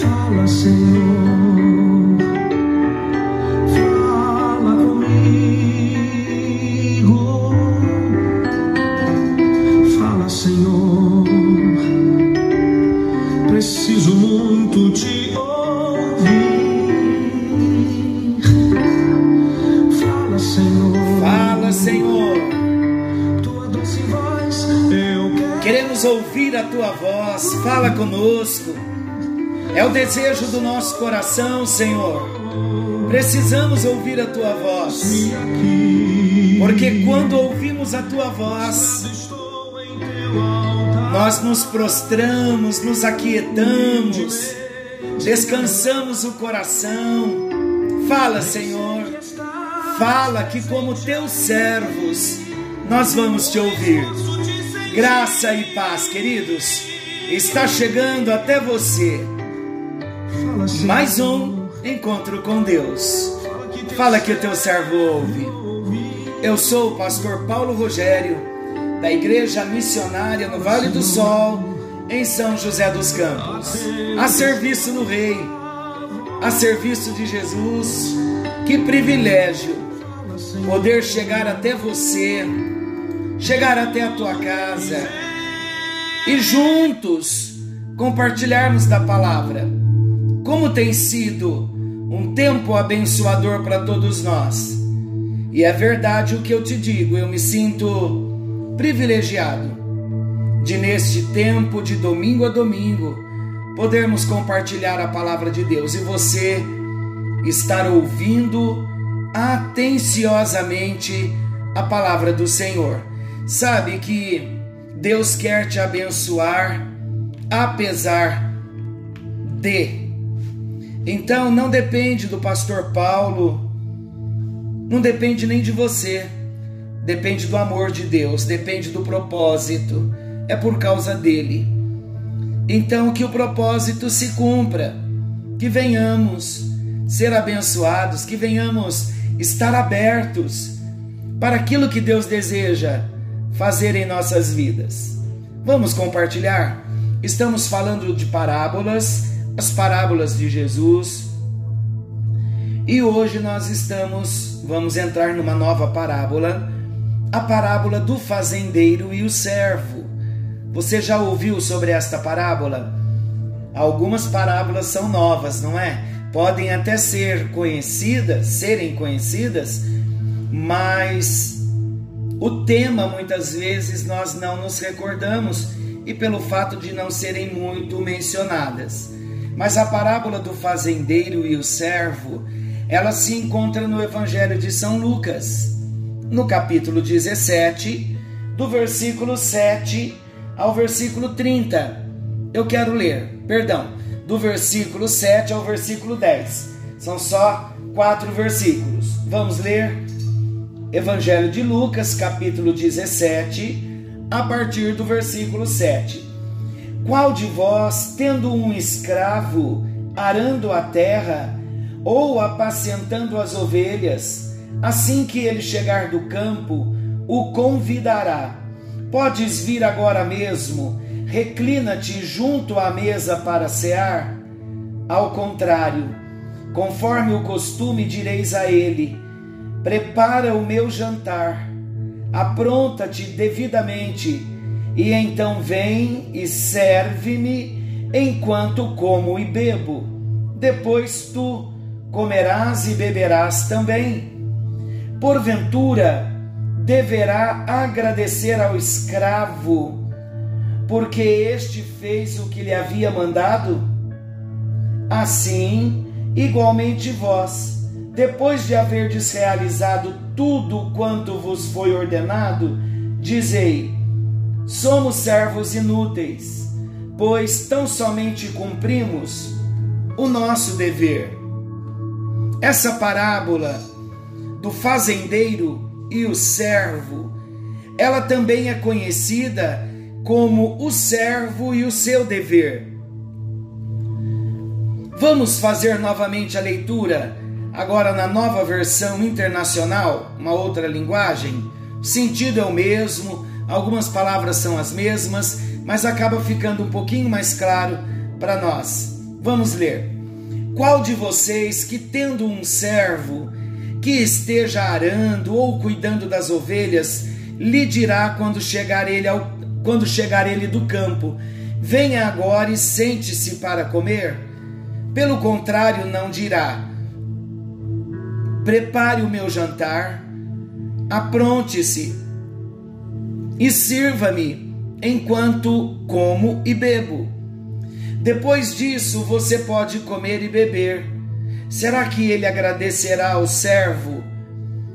Fala, Senhor. O desejo do nosso coração, Senhor. Precisamos ouvir a tua voz. Porque quando ouvimos a tua voz, nós nos prostramos, nos aquietamos, descansamos o coração. Fala, Senhor. Fala que, como teus servos, nós vamos te ouvir. Graça e paz, queridos, está chegando até você. Mais um encontro com Deus. Fala que o teu servo ouve. Eu sou o pastor Paulo Rogério, da Igreja Missionária no Vale do Sol, em São José dos Campos. A serviço do Rei, a serviço de Jesus. Que privilégio poder chegar até você, chegar até a tua casa e juntos compartilharmos da palavra. Como tem sido um tempo abençoador para todos nós. E é verdade o que eu te digo, eu me sinto privilegiado de neste tempo de domingo a domingo podermos compartilhar a palavra de Deus e você estar ouvindo atenciosamente a palavra do Senhor. Sabe que Deus quer te abençoar apesar de. Então não depende do pastor Paulo, não depende nem de você, depende do amor de Deus, depende do propósito, é por causa dele. Então que o propósito se cumpra, que venhamos ser abençoados, que venhamos estar abertos para aquilo que Deus deseja fazer em nossas vidas. Vamos compartilhar? Estamos falando de parábolas, as parábolas de Jesus. E hoje nós estamos, vamos entrar numa nova parábola, a parábola do fazendeiro e o servo. Você já ouviu sobre esta parábola? Algumas parábolas são novas, não é? Podem até ser conhecidas, serem conhecidas, mas o tema muitas vezes nós não nos recordamos e pelo fato de não serem muito mencionadas. Mas a parábola do fazendeiro e o servo, ela se encontra no Evangelho de São Lucas, no capítulo 17, do versículo 7 ao versículo 30. Eu quero ler, perdão, do versículo 7 ao versículo 10. São só quatro versículos. Vamos ler Evangelho de Lucas, capítulo 17, a partir do versículo 7. Qual de vós, tendo um escravo arando a terra ou apacentando as ovelhas, assim que ele chegar do campo, o convidará? Podes vir agora mesmo, reclina-te junto à mesa para cear? Ao contrário, conforme o costume, direis a ele: Prepara o meu jantar, apronta-te devidamente, e então vem e serve-me enquanto como e bebo. Depois tu comerás e beberás também. Porventura, deverá agradecer ao escravo, porque este fez o que lhe havia mandado? Assim, igualmente vós, depois de haverdes realizado tudo quanto vos foi ordenado, dizei: somos servos inúteis, pois tão somente cumprimos o nosso dever. Essa parábola do fazendeiro e o servo, ela também é conhecida como o servo e o seu dever. Vamos fazer novamente a leitura, agora na nova versão internacional, uma outra linguagem. O sentido é o mesmo, algumas palavras são as mesmas, mas acaba ficando um pouquinho mais claro para nós. Vamos ler. Qual de vocês que tendo um servo que esteja arando ou cuidando das ovelhas, lhe dirá quando chegar ele ao, quando chegar ele do campo: Venha agora e sente-se para comer? Pelo contrário, não dirá: Prepare o meu jantar, apronte-se e sirva-me enquanto como e bebo. Depois disso, você pode comer e beber. Será que ele agradecerá ao servo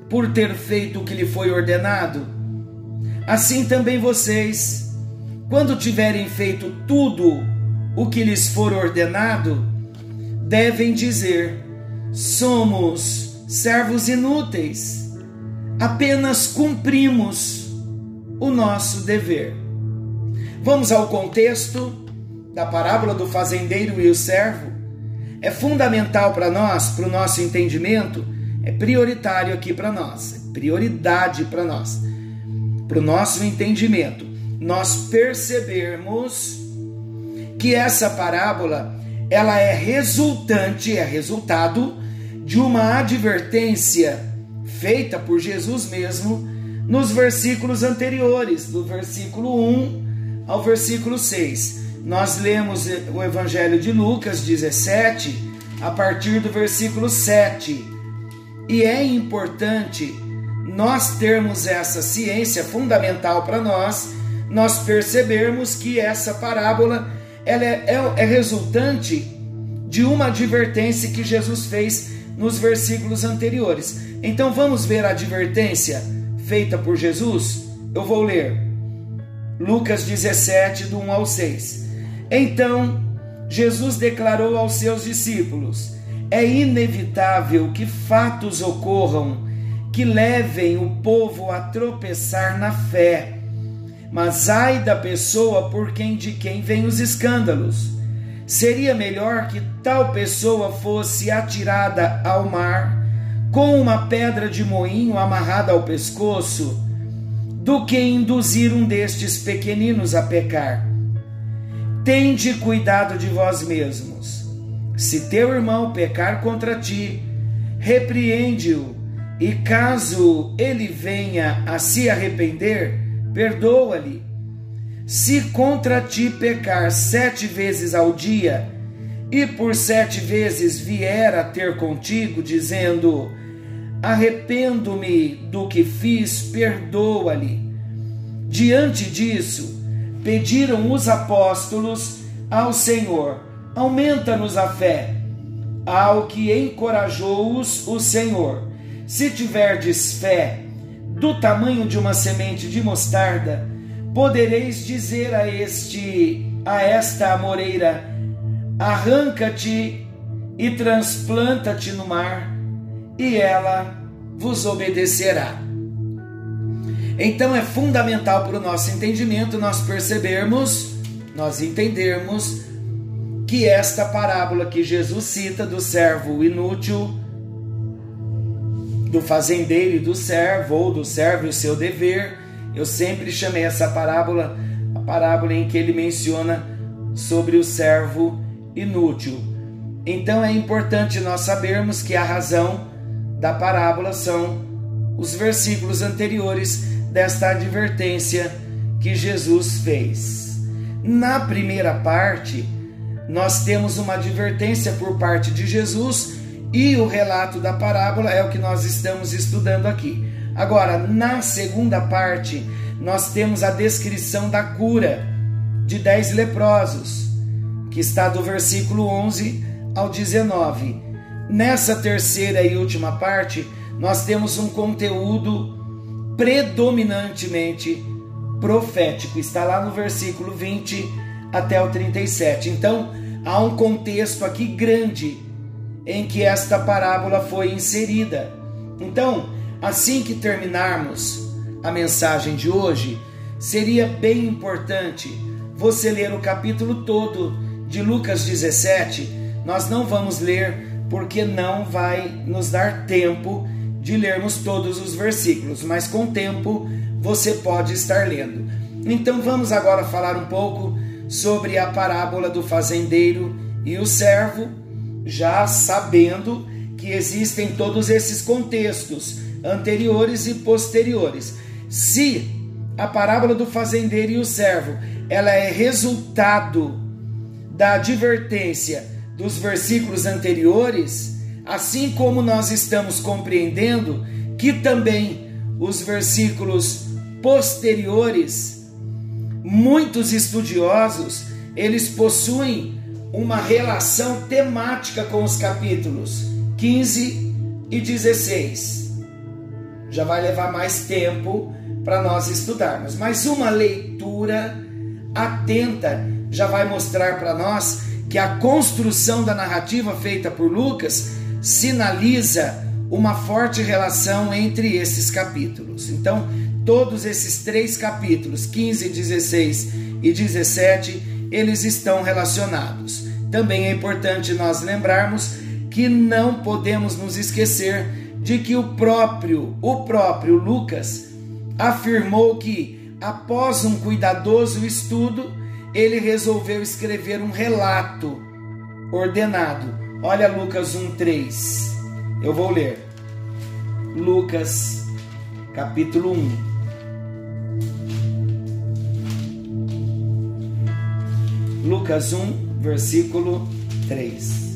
por ter feito o que lhe foi ordenado? Assim também vocês, quando tiverem feito tudo o que lhes for ordenado, devem dizer: somos servos inúteis, apenas cumprimos o nosso dever. Vamos ao contexto da parábola do fazendeiro e o servo é fundamental para nós, para o nosso entendimento, é prioritário aqui para nós, é prioridade para nós, para o nosso entendimento, nós percebermos que essa parábola ela é resultante, é resultado de uma advertência feita por Jesus mesmo nos versículos anteriores, do versículo 1 ao versículo 6 nós lemos o Evangelho de Lucas 17, a partir do versículo 7. E é importante nós termos essa ciência fundamental para nós, nós percebermos que essa parábola ela é, é, é resultante de uma advertência que Jesus fez nos versículos anteriores. Então vamos ver a advertência feita por Jesus? Eu vou ler Lucas 17, do 1 ao 6. Então, Jesus declarou aos seus discípulos: É inevitável que fatos ocorram que levem o povo a tropeçar na fé. Mas ai da pessoa por quem de quem vêm os escândalos. Seria melhor que tal pessoa fosse atirada ao mar com uma pedra de moinho amarrada ao pescoço, do que induzir um destes pequeninos a pecar. Tende cuidado de vós mesmos. Se teu irmão pecar contra ti, repreende-o, e caso ele venha a se arrepender, perdoa-lhe. Se contra ti pecar sete vezes ao dia, e por sete vezes vier a ter contigo, dizendo: Arrependo-me do que fiz, perdoa-lhe. Diante disso, pediram os apóstolos ao Senhor: Aumenta-nos a fé. Ao que encorajou-os o Senhor: Se tiverdes fé do tamanho de uma semente de mostarda, podereis dizer a este a esta amoreira: Arranca-te e transplanta-te no mar, e ela vos obedecerá. Então é fundamental para o nosso entendimento nós percebermos, nós entendermos que esta parábola que Jesus cita do servo inútil, do fazendeiro e do servo, ou do servo e o seu dever, eu sempre chamei essa parábola a parábola em que ele menciona sobre o servo inútil. Então é importante nós sabermos que a razão da parábola são os versículos anteriores desta advertência que Jesus fez. Na primeira parte, nós temos uma advertência por parte de Jesus e o relato da parábola é o que nós estamos estudando aqui. Agora, na segunda parte, nós temos a descrição da cura de dez leprosos, que está do versículo 11 ao 19. Nessa terceira e última parte, nós temos um conteúdo predominantemente profético. Está lá no versículo 20 até o 37. Então, há um contexto aqui grande em que esta parábola foi inserida. Então, assim que terminarmos a mensagem de hoje, seria bem importante você ler o capítulo todo de Lucas 17. Nós não vamos ler porque não vai nos dar tempo de lermos todos os versículos, mas com tempo você pode estar lendo. Então vamos agora falar um pouco sobre a parábola do fazendeiro e o servo, já sabendo que existem todos esses contextos anteriores e posteriores. Se a parábola do fazendeiro e o servo, ela é resultado da advertência dos versículos anteriores, assim como nós estamos compreendendo que também os versículos posteriores, muitos estudiosos, eles possuem uma relação temática com os capítulos 15 e 16. Já vai levar mais tempo para nós estudarmos, mas uma leitura atenta já vai mostrar para nós que a construção da narrativa feita por Lucas sinaliza uma forte relação entre esses capítulos. Então, todos esses três capítulos, 15, 16 e 17, eles estão relacionados. Também é importante nós lembrarmos que não podemos nos esquecer de que o próprio, o próprio Lucas afirmou que após um cuidadoso estudo, ele resolveu escrever um relato ordenado. Olha Lucas 1:3. Eu vou ler. Lucas capítulo 1 Lucas 1, versículo 3.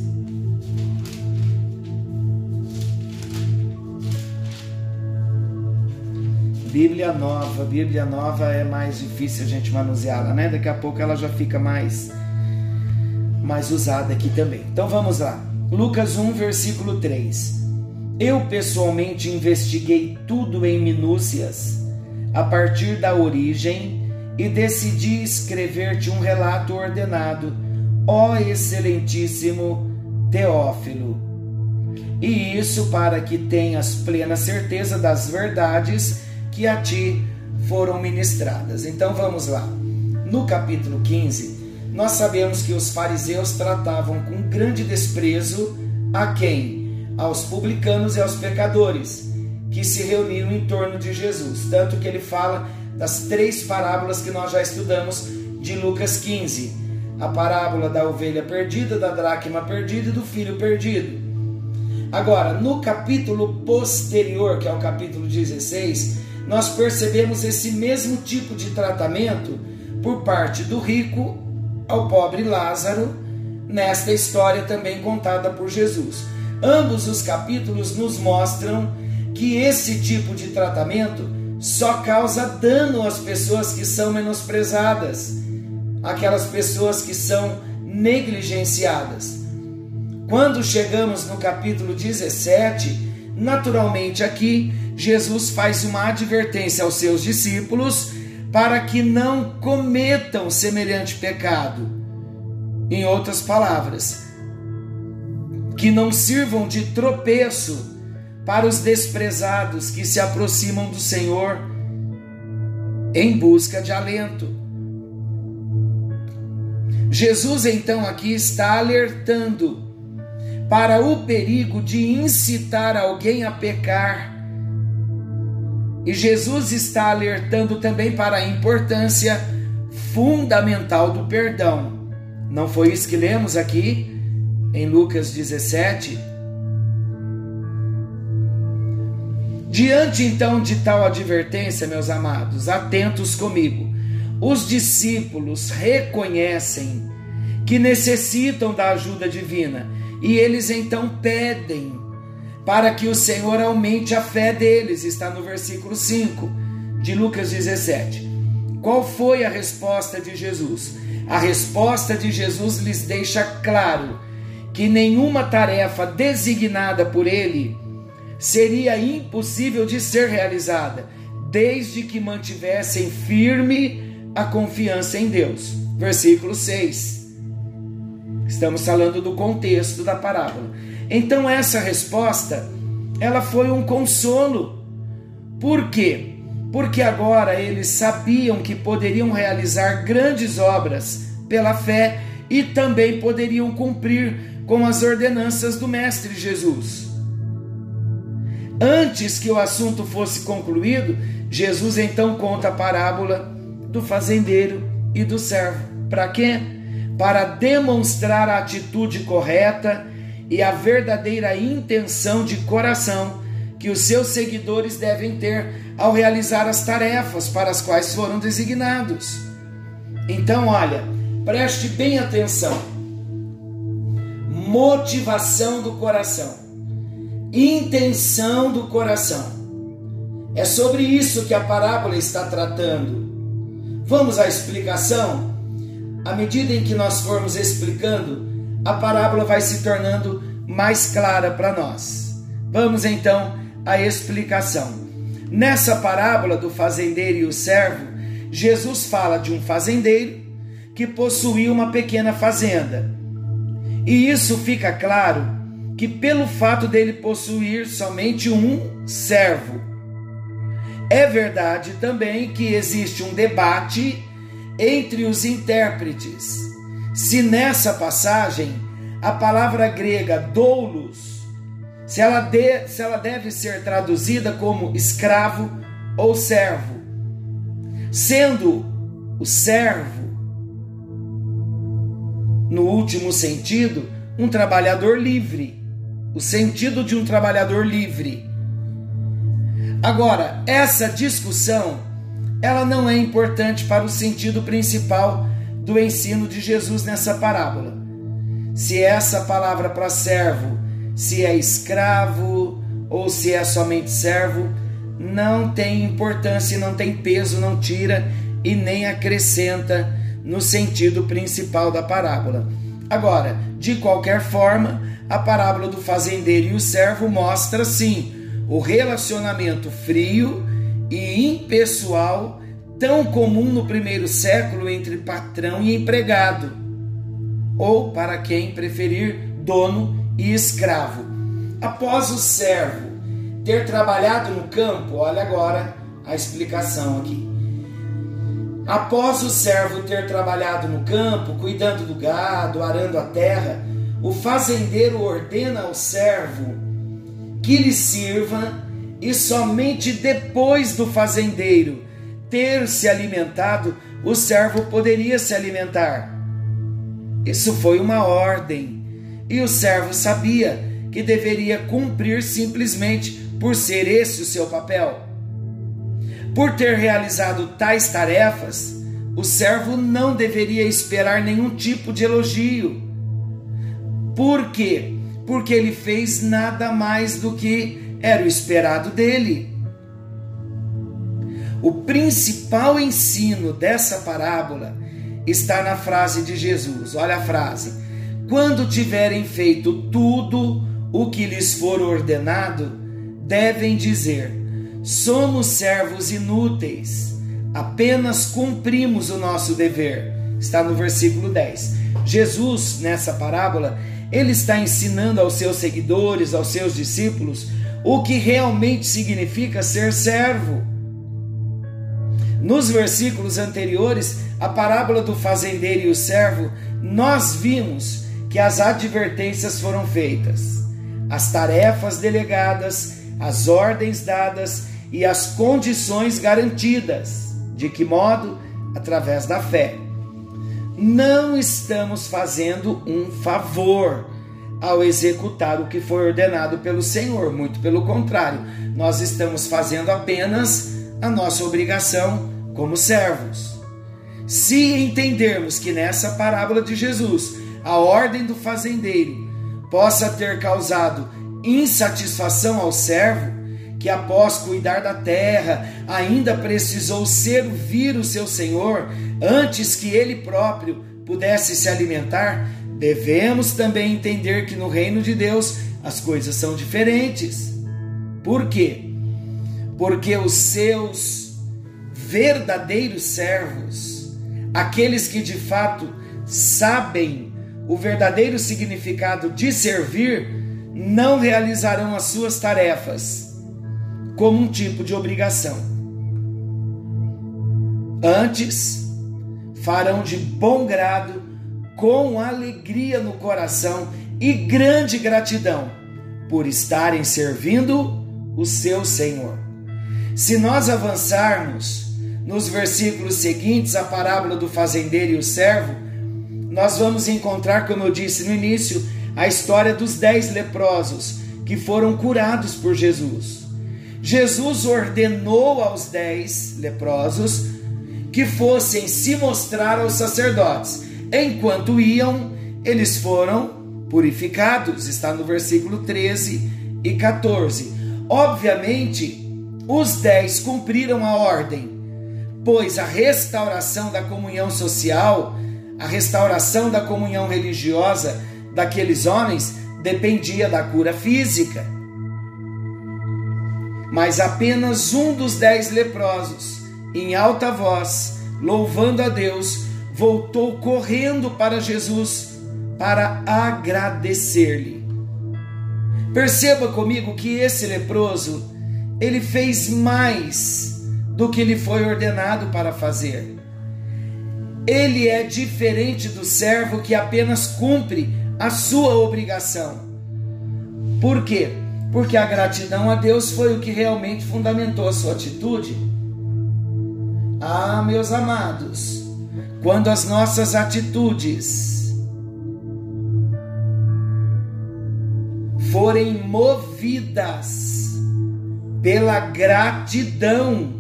Bíblia nova, Bíblia nova é mais difícil a gente manuseá-la, né? Daqui a pouco ela já fica mais mais usada aqui também. Então vamos lá. Lucas 1, versículo 3. Eu pessoalmente investiguei tudo em minúcias, a partir da origem e decidi escrever-te um relato ordenado, ó excelentíssimo Teófilo. E isso para que tenhas plena certeza das verdades que a ti foram ministradas. Então vamos lá. No capítulo 15, nós sabemos que os fariseus tratavam com grande desprezo a quem? Aos publicanos e aos pecadores que se reuniram em torno de Jesus. Tanto que ele fala das três parábolas que nós já estudamos de Lucas 15: a parábola da ovelha perdida, da dracma perdida e do filho perdido. Agora, no capítulo posterior, que é o capítulo 16, nós percebemos esse mesmo tipo de tratamento por parte do rico ao pobre Lázaro, nesta história também contada por Jesus. Ambos os capítulos nos mostram que esse tipo de tratamento só causa dano às pessoas que são menosprezadas, aquelas pessoas que são negligenciadas. Quando chegamos no capítulo 17, naturalmente aqui Jesus faz uma advertência aos seus discípulos para que não cometam semelhante pecado. Em outras palavras, que não sirvam de tropeço para os desprezados que se aproximam do Senhor em busca de alento. Jesus então aqui está alertando para o perigo de incitar alguém a pecar. E Jesus está alertando também para a importância fundamental do perdão. Não foi isso que lemos aqui em Lucas 17? Diante então de tal advertência, meus amados, atentos comigo, os discípulos reconhecem que necessitam da ajuda divina e eles então pedem para que o Senhor aumente a fé deles, está no versículo 5 de Lucas 17. Qual foi a resposta de Jesus? A resposta de Jesus lhes deixa claro que nenhuma tarefa designada por ele seria impossível de ser realizada, desde que mantivessem firme a confiança em Deus. Versículo 6. Estamos falando do contexto da parábola. Então essa resposta, ela foi um consolo. Por quê? Porque agora eles sabiam que poderiam realizar grandes obras pela fé e também poderiam cumprir com as ordenanças do mestre Jesus. Antes que o assunto fosse concluído, Jesus então conta a parábola do fazendeiro e do servo. Para quê? Para demonstrar a atitude correta e a verdadeira intenção de coração que os seus seguidores devem ter ao realizar as tarefas para as quais foram designados. Então, olha, preste bem atenção. Motivação do coração, intenção do coração. É sobre isso que a parábola está tratando. Vamos à explicação? À medida em que nós formos explicando, a parábola vai se tornando mais clara para nós. Vamos então à explicação. Nessa parábola do fazendeiro e o servo, Jesus fala de um fazendeiro que possuía uma pequena fazenda. E isso fica claro que pelo fato dele possuir somente um servo. É verdade também que existe um debate entre os intérpretes. Se nessa passagem a palavra grega doulos, se ela, de, se ela deve ser traduzida como escravo ou servo, sendo o servo, no último sentido, um trabalhador livre, o sentido de um trabalhador livre. Agora, essa discussão, ela não é importante para o sentido principal do ensino de Jesus nessa parábola. Se essa palavra para servo, se é escravo ou se é somente servo, não tem importância, não tem peso, não tira e nem acrescenta no sentido principal da parábola. Agora, de qualquer forma, a parábola do fazendeiro e o servo mostra sim o relacionamento frio e impessoal tão comum no primeiro século entre patrão e empregado, ou para quem preferir, dono e escravo. Após o servo ter trabalhado no campo, olha agora a explicação aqui. Após o servo ter trabalhado no campo, cuidando do gado, arando a terra, o fazendeiro ordena ao servo que lhe sirva, e somente depois do fazendeiro ter se alimentado, o servo poderia se alimentar. Isso foi uma ordem, e o servo sabia que deveria cumprir simplesmente por ser esse o seu papel. Por ter realizado tais tarefas, o servo não deveria esperar nenhum tipo de elogio. Por quê? porque ele fez nada mais do que era o esperado dele. O principal ensino dessa parábola está na frase de Jesus. Olha a frase: Quando tiverem feito tudo o que lhes for ordenado, devem dizer: Somos servos inúteis, apenas cumprimos o nosso dever. Está no versículo 10. Jesus, nessa parábola, ele está ensinando aos seus seguidores, aos seus discípulos, o que realmente significa ser servo. Nos versículos anteriores, a parábola do fazendeiro e o servo, nós vimos que as advertências foram feitas, as tarefas delegadas, as ordens dadas e as condições garantidas. De que modo? Através da fé não estamos fazendo um favor ao executar o que foi ordenado pelo Senhor, muito pelo contrário, nós estamos fazendo apenas a nossa obrigação como servos. Se entendermos que nessa parábola de Jesus, a ordem do fazendeiro possa ter causado insatisfação ao servo, que após cuidar da terra ainda precisou servir o seu Senhor antes que ele próprio pudesse se alimentar, devemos também entender que no reino de Deus as coisas são diferentes. Por quê? Porque os seus verdadeiros servos, aqueles que de fato sabem o verdadeiro significado de servir, não realizarão as suas tarefas como um tipo de obrigação. Antes, farão de bom grado, com alegria no coração e grande gratidão por estarem servindo o seu Senhor. Se nós avançarmos nos versículos seguintes, a parábola do fazendeiro e o servo, nós vamos encontrar, como eu disse no início, a história dos dez leprosos que foram curados por Jesus. Jesus ordenou aos dez leprosos que fossem se mostrar aos sacerdotes. Enquanto iam, eles foram purificados, está no versículo 13 e 14. Obviamente, os dez cumpriram a ordem, pois a restauração da comunhão social, a restauração da comunhão religiosa daqueles homens dependia da cura física. Mas apenas um dos dez leprosos, em alta voz, louvando a Deus, voltou correndo para Jesus para agradecer-lhe. Perceba comigo que esse leproso ele fez mais do que lhe foi ordenado para fazer. Ele é diferente do servo que apenas cumpre a sua obrigação. Por quê? Porque a gratidão a Deus foi o que realmente fundamentou a sua atitude. Ah, meus amados, quando as nossas atitudes forem movidas pela gratidão,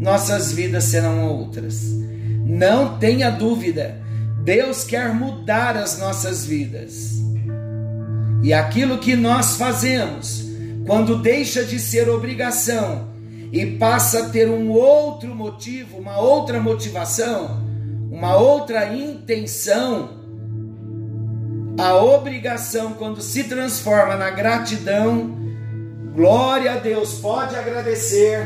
nossas vidas serão outras. Não tenha dúvida, Deus quer mudar as nossas vidas. E aquilo que nós fazemos, quando deixa de ser obrigação e passa a ter um outro motivo, uma outra motivação, uma outra intenção, a obrigação, quando se transforma na gratidão, Glória a Deus, pode agradecer,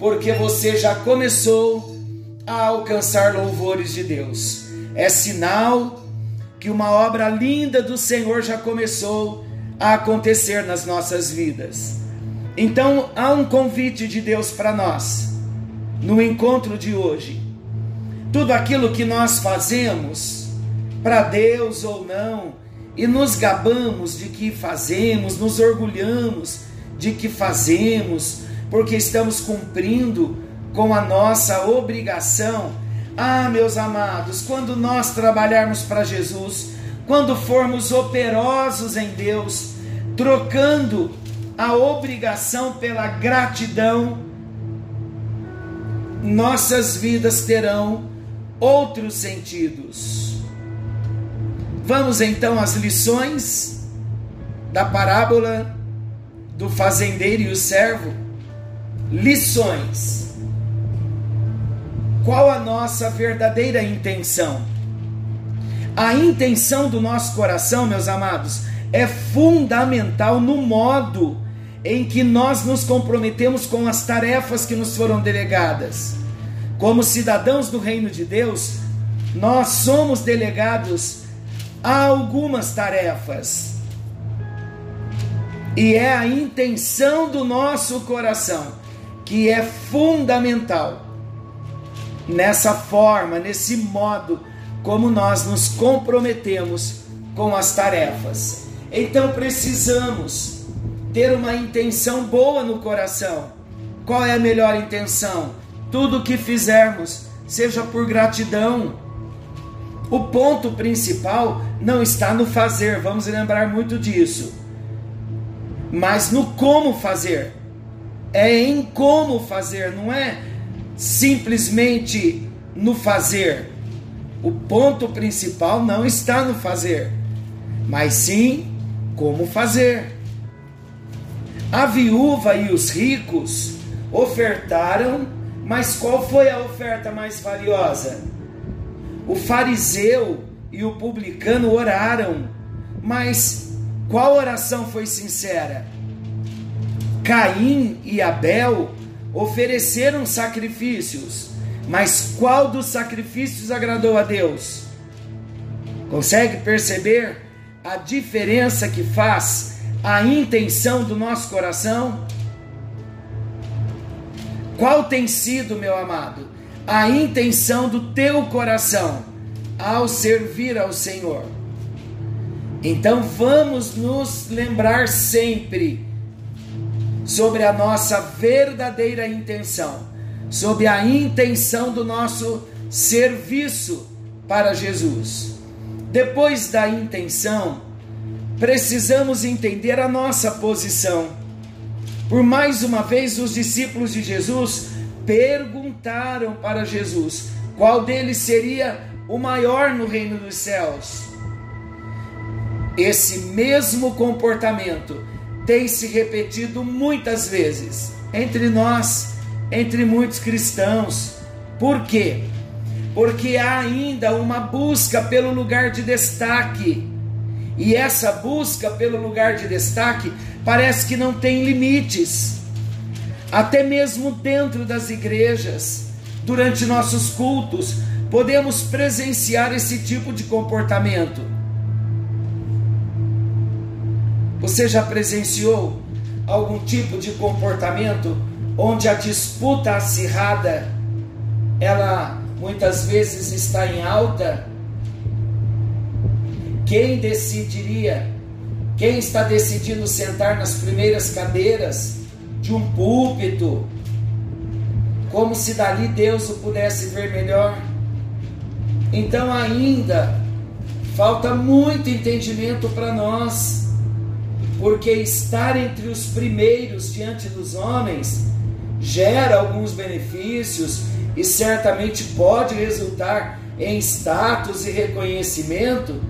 porque você já começou a alcançar louvores de Deus. É sinal que uma obra linda do Senhor já começou a acontecer nas nossas vidas. Então, há um convite de Deus para nós no encontro de hoje. Tudo aquilo que nós fazemos para Deus ou não, e nos gabamos de que fazemos, nos orgulhamos de que fazemos, porque estamos cumprindo com a nossa obrigação. Ah, meus amados, quando nós trabalharmos para Jesus, quando formos operosos em Deus, trocando a obrigação pela gratidão, nossas vidas terão outros sentidos. Vamos então às lições da parábola do fazendeiro e o servo, lições. Qual a nossa verdadeira intenção? A intenção do nosso coração, meus amados, é fundamental no modo em que nós nos comprometemos com as tarefas que nos foram delegadas. Como cidadãos do reino de Deus, nós somos delegados a algumas tarefas e é a intenção do nosso coração que é fundamental nessa forma, nesse modo como nós nos comprometemos com as tarefas. Então precisamos ter uma intenção boa no coração. Qual é a melhor intenção? Tudo que fizermos seja por gratidão. O ponto principal não está no fazer, vamos lembrar muito disso mas no como fazer. É em como fazer, não é simplesmente no fazer. O ponto principal não está no fazer, mas sim como fazer. A viúva e os ricos ofertaram, mas qual foi a oferta mais valiosa? O fariseu e o publicano oraram, mas qual oração foi sincera? Caim e Abel ofereceram sacrifícios, mas qual dos sacrifícios agradou a Deus? Consegue perceber a diferença que faz a intenção do nosso coração? Qual tem sido, meu amado, a intenção do teu coração ao servir ao Senhor? Então vamos nos lembrar sempre sobre a nossa verdadeira intenção. sob a intenção do nosso serviço para Jesus. Depois da intenção, precisamos entender a nossa posição. Por mais uma vez, os discípulos de Jesus perguntaram para Jesus qual deles seria o maior no reino dos céus. Esse mesmo comportamento tem se repetido muitas vezes entre nós, entre muitos cristãos. Por quê? Porque há ainda uma busca pelo lugar de destaque. E essa busca pelo lugar de destaque parece que não tem limites. Até mesmo dentro das igrejas, durante nossos cultos, podemos presenciar esse tipo de comportamento. Você já presenciou algum tipo de comportamento onde a disputa acirrada ela muitas vezes está em alta? Quem decidiria? Quem está decidindo sentar nas primeiras cadeiras de um púlpito? Como se dali Deus o pudesse ver melhor? Então ainda falta muito entendimento para nós, porque estar entre os primeiros diante dos homens gera alguns benefícios e certamente pode resultar em status e reconhecimento.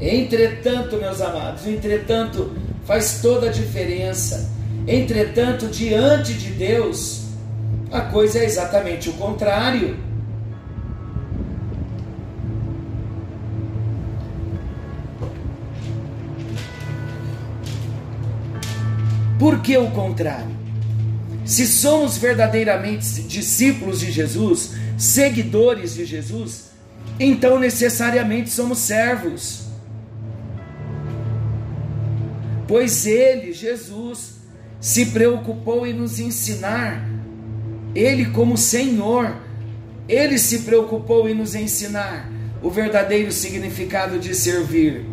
Entretanto, meus amados, entretanto, faz toda a diferença. Entretanto, diante de Deus, a coisa é exatamente o contrário. Por que o contrário? Se somos verdadeiramente discípulos de Jesus, seguidores de Jesus, então necessariamente somos servos. Pois ele, Jesus, se preocupou em nos ensinar, ele, como Senhor, ele se preocupou em nos ensinar o verdadeiro significado de servir.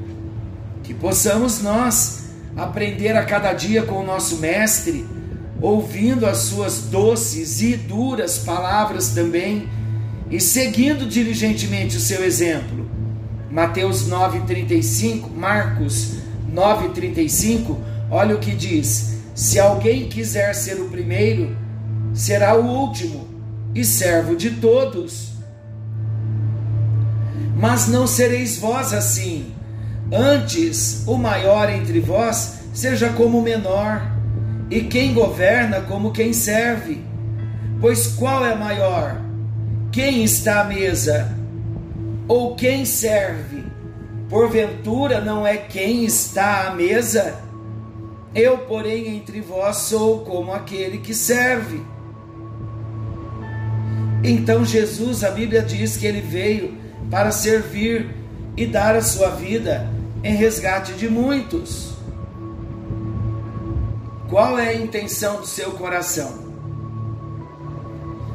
Que possamos nós aprender a cada dia com o nosso Mestre, ouvindo as suas doces e duras palavras também e seguindo diligentemente o seu exemplo. Mateus 9:35, Marcos 9:35, olha o que diz: Se alguém quiser ser o primeiro, será o último e servo de todos. Mas não sereis vós assim, Antes, o maior entre vós seja como o menor, e quem governa como quem serve. Pois qual é maior? Quem está à mesa? Ou quem serve? Porventura não é quem está à mesa? Eu, porém, entre vós sou como aquele que serve. Então Jesus, a Bíblia diz que ele veio para servir e dar a sua vida em resgate de muitos. Qual é a intenção do seu coração?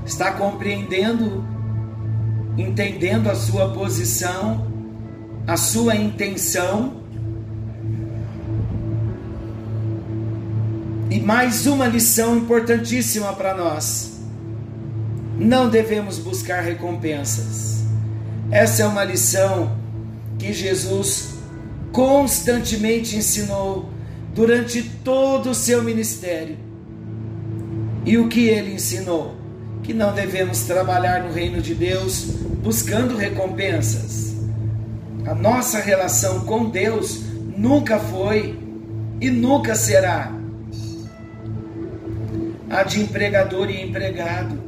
Está compreendendo, entendendo a sua posição, a sua intenção? E mais uma lição importantíssima para nós. Não devemos buscar recompensas. Essa é uma lição que Jesus constantemente ensinou durante todo o seu ministério. E o que ele ensinou? Que não devemos trabalhar no reino de Deus buscando recompensas. A nossa relação com Deus nunca foi e nunca será a de empregador e empregado.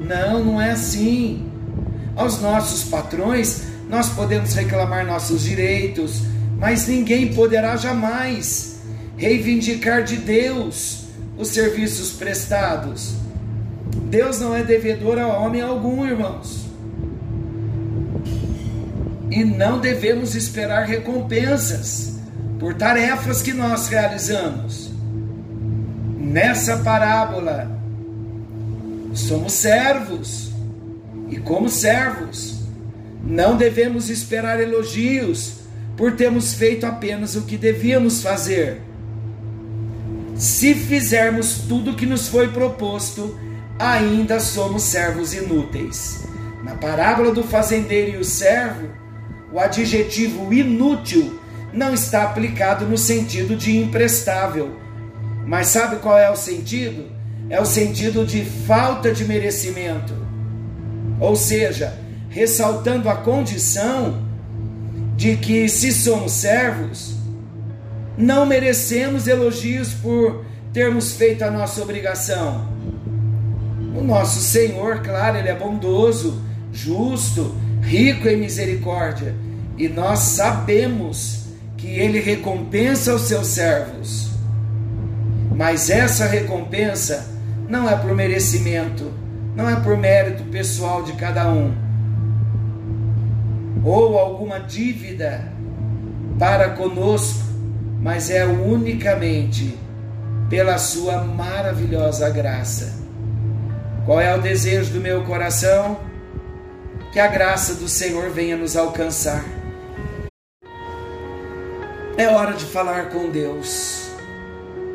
Não, não é assim. Aos nossos patrões, nós podemos reclamar nossos direitos, mas ninguém poderá jamais reivindicar de Deus os serviços prestados. Deus não é devedor a homem algum, irmãos. E não devemos esperar recompensas por tarefas que nós realizamos. Nessa parábola, somos servos, e como servos, não devemos esperar elogios por termos feito apenas o que devíamos fazer. Se fizermos tudo o que nos foi proposto, ainda somos servos inúteis. Na parábola do fazendeiro e o servo, o adjetivo inútil não está aplicado no sentido de imprestável. Mas sabe qual é o sentido? É o sentido de falta de merecimento. Ou seja, ressaltando a condição de que, se somos servos, não merecemos elogios por termos feito a nossa obrigação. O nosso Senhor, claro, Ele é bondoso, justo, rico em misericórdia, e nós sabemos que Ele recompensa os seus servos. Mas essa recompensa não é por merecimento, não é por mérito pessoal de cada um, ou alguma dívida para conosco, mas é unicamente pela Sua maravilhosa graça. Qual é o desejo do meu coração? Que a graça do Senhor venha nos alcançar. É hora de falar com Deus.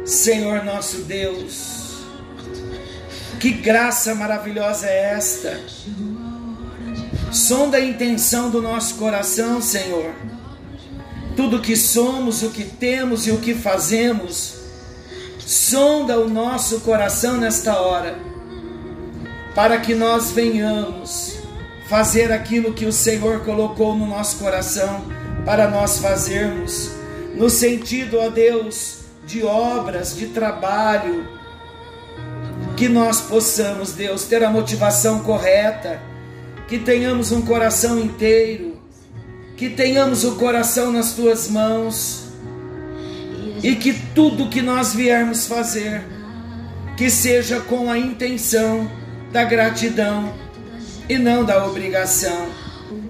Senhor nosso Deus, que graça maravilhosa é esta? Sonda a intenção do nosso coração, Senhor. Tudo que somos, o que temos e o que fazemos, sonda o nosso coração nesta hora para que nós venhamos fazer aquilo que o Senhor colocou no nosso coração para nós fazermos, no sentido, ó Deus, de obras, de trabalho, que nós possamos, Deus, ter a motivação correta, que tenhamos um coração inteiro, que tenhamos o coração nas tuas mãos e que tudo que nós viermos fazer, que seja com a intenção da gratidão e não da obrigação.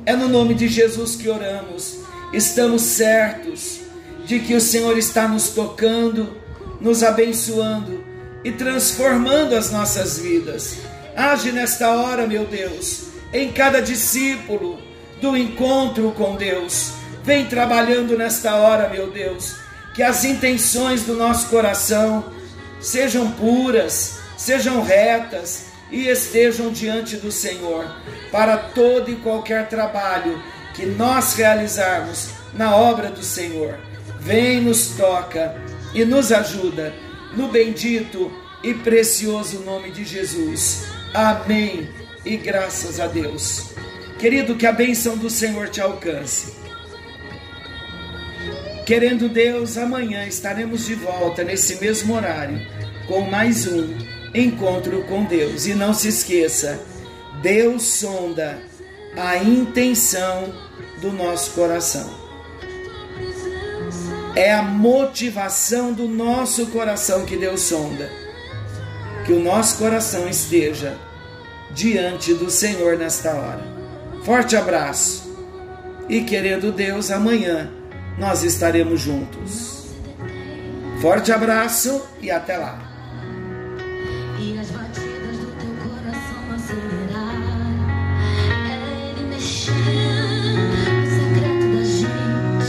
É no nome de Jesus que oramos. Estamos certos de que o Senhor está nos tocando, nos abençoando e transformando as nossas vidas. Age nesta hora, meu Deus, em cada discípulo do encontro com Deus. Vem trabalhando nesta hora, meu Deus, que as intenções do nosso coração sejam puras, sejam retas, e estejam diante do Senhor para todo e qualquer trabalho que nós realizarmos na obra do Senhor. Vem, nos toca e nos ajuda no bendito e precioso nome de Jesus. Amém. E graças a Deus. Querido, que a bênção do Senhor te alcance. Querendo Deus, amanhã estaremos de volta nesse mesmo horário com mais um encontro com Deus. E não se esqueça, Deus sonda a intenção do nosso coração. É a motivação do nosso coração que Deus sonda. Que o nosso coração esteja diante do Senhor nesta hora. Forte abraço. E querendo Deus, amanhã nós estaremos juntos. Forte abraço e até lá.